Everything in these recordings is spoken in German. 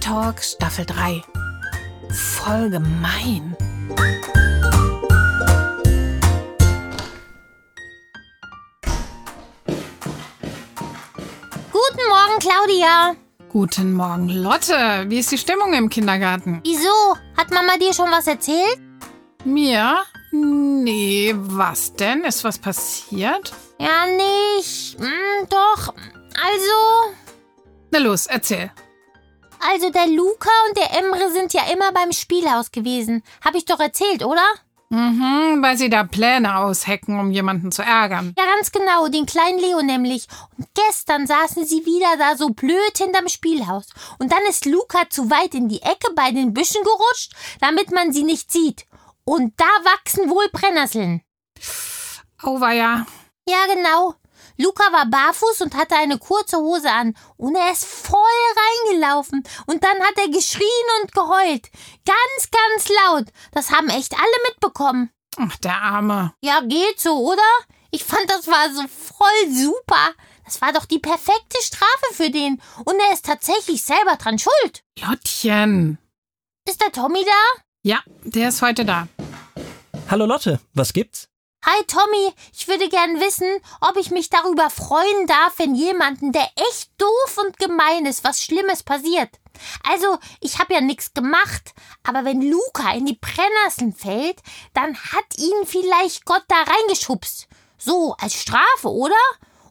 Talk Staffel 3. Voll gemein. Guten Morgen, Claudia. Guten Morgen, Lotte. Wie ist die Stimmung im Kindergarten? Wieso? Hat Mama dir schon was erzählt? Mir? Nee, was denn? Ist was passiert? Ja, nicht. Hm, doch. Also. Na los, erzähl. Also der Luca und der Emre sind ja immer beim Spielhaus gewesen. Hab ich doch erzählt, oder? Mhm, weil sie da Pläne aushecken, um jemanden zu ärgern. Ja, ganz genau, den kleinen Leo nämlich. Und gestern saßen sie wieder da so blöd hinterm Spielhaus. Und dann ist Luca zu weit in die Ecke bei den Büschen gerutscht, damit man sie nicht sieht. Und da wachsen wohl Brennnesseln. Auweia. Ja, genau. Luca war barfuß und hatte eine kurze Hose an. Und er ist voll reingelaufen. Und dann hat er geschrien und geheult. Ganz, ganz laut. Das haben echt alle mitbekommen. Ach, der Arme. Ja, geht so, oder? Ich fand, das war so voll super. Das war doch die perfekte Strafe für den. Und er ist tatsächlich selber dran schuld. Lottchen. Ist der Tommy da? Ja, der ist heute da. Hallo Lotte, was gibt's? Hi Tommy, ich würde gern wissen, ob ich mich darüber freuen darf, wenn jemanden, der echt doof und gemein ist, was Schlimmes passiert. Also, ich habe ja nichts gemacht, aber wenn Luca in die Brennnesseln fällt, dann hat ihn vielleicht Gott da reingeschubst. So, als Strafe, oder?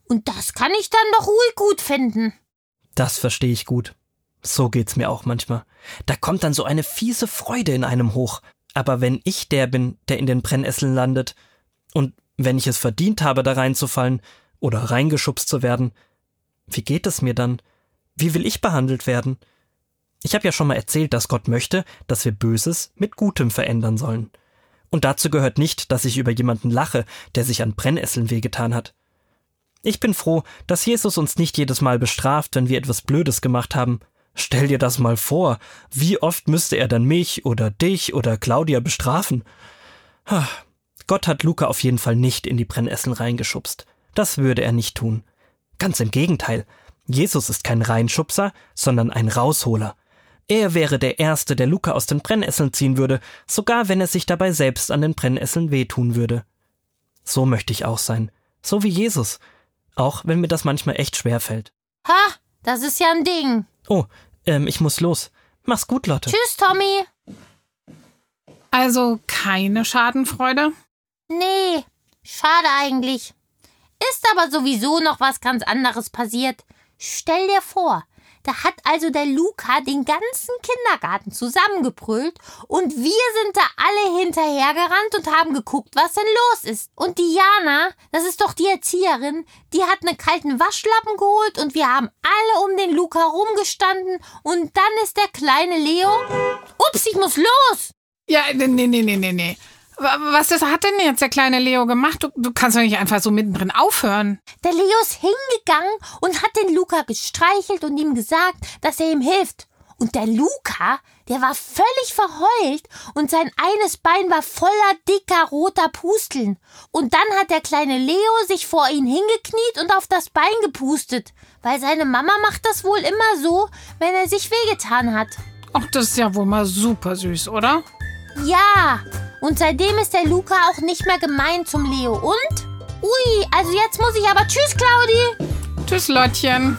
Und das kann ich dann doch ruhig gut finden. Das verstehe ich gut. So geht's mir auch manchmal. Da kommt dann so eine fiese Freude in einem hoch. Aber wenn ich der bin, der in den Brennesseln landet, und wenn ich es verdient habe, da reinzufallen oder reingeschubst zu werden, wie geht es mir dann? Wie will ich behandelt werden? Ich habe ja schon mal erzählt, dass Gott möchte, dass wir Böses mit Gutem verändern sollen. Und dazu gehört nicht, dass ich über jemanden lache, der sich an Brennesseln wehgetan hat. Ich bin froh, dass Jesus uns nicht jedes Mal bestraft, wenn wir etwas Blödes gemacht haben. Stell dir das mal vor, wie oft müsste er dann mich oder dich oder Claudia bestrafen? Gott hat Luca auf jeden Fall nicht in die Brennesseln reingeschubst. Das würde er nicht tun. Ganz im Gegenteil. Jesus ist kein Reinschubser, sondern ein Rausholer. Er wäre der Erste, der Luca aus den Brennesseln ziehen würde, sogar wenn er sich dabei selbst an den Brennesseln wehtun würde. So möchte ich auch sein. So wie Jesus. Auch wenn mir das manchmal echt schwer fällt. Ha, das ist ja ein Ding. Oh, ähm, ich muss los. Mach's gut, Lotte. Tschüss, Tommy. Also keine Schadenfreude? Nee, schade eigentlich. Ist aber sowieso noch was ganz anderes passiert. Stell dir vor, da hat also der Luca den ganzen Kindergarten zusammengebrüllt und wir sind da alle hinterhergerannt und haben geguckt, was denn los ist. Und Diana, das ist doch die Erzieherin, die hat einen kalten Waschlappen geholt und wir haben alle um den Luca rumgestanden und dann ist der kleine Leo. Ups, ich muss los! Ja, nee, nee, nee, nee, nee. Was ist, hat denn jetzt der kleine Leo gemacht? Du, du kannst doch nicht einfach so mittendrin aufhören. Der Leo ist hingegangen und hat den Luca gestreichelt und ihm gesagt, dass er ihm hilft. Und der Luca, der war völlig verheult und sein eines Bein war voller dicker roter Pusteln. Und dann hat der kleine Leo sich vor ihn hingekniet und auf das Bein gepustet, weil seine Mama macht das wohl immer so, wenn er sich wehgetan hat. Ach, das ist ja wohl mal super süß, oder? Ja, und seitdem ist der Luca auch nicht mehr gemein zum Leo. Und? Ui, also jetzt muss ich aber Tschüss, Claudi. Tschüss, Lottchen.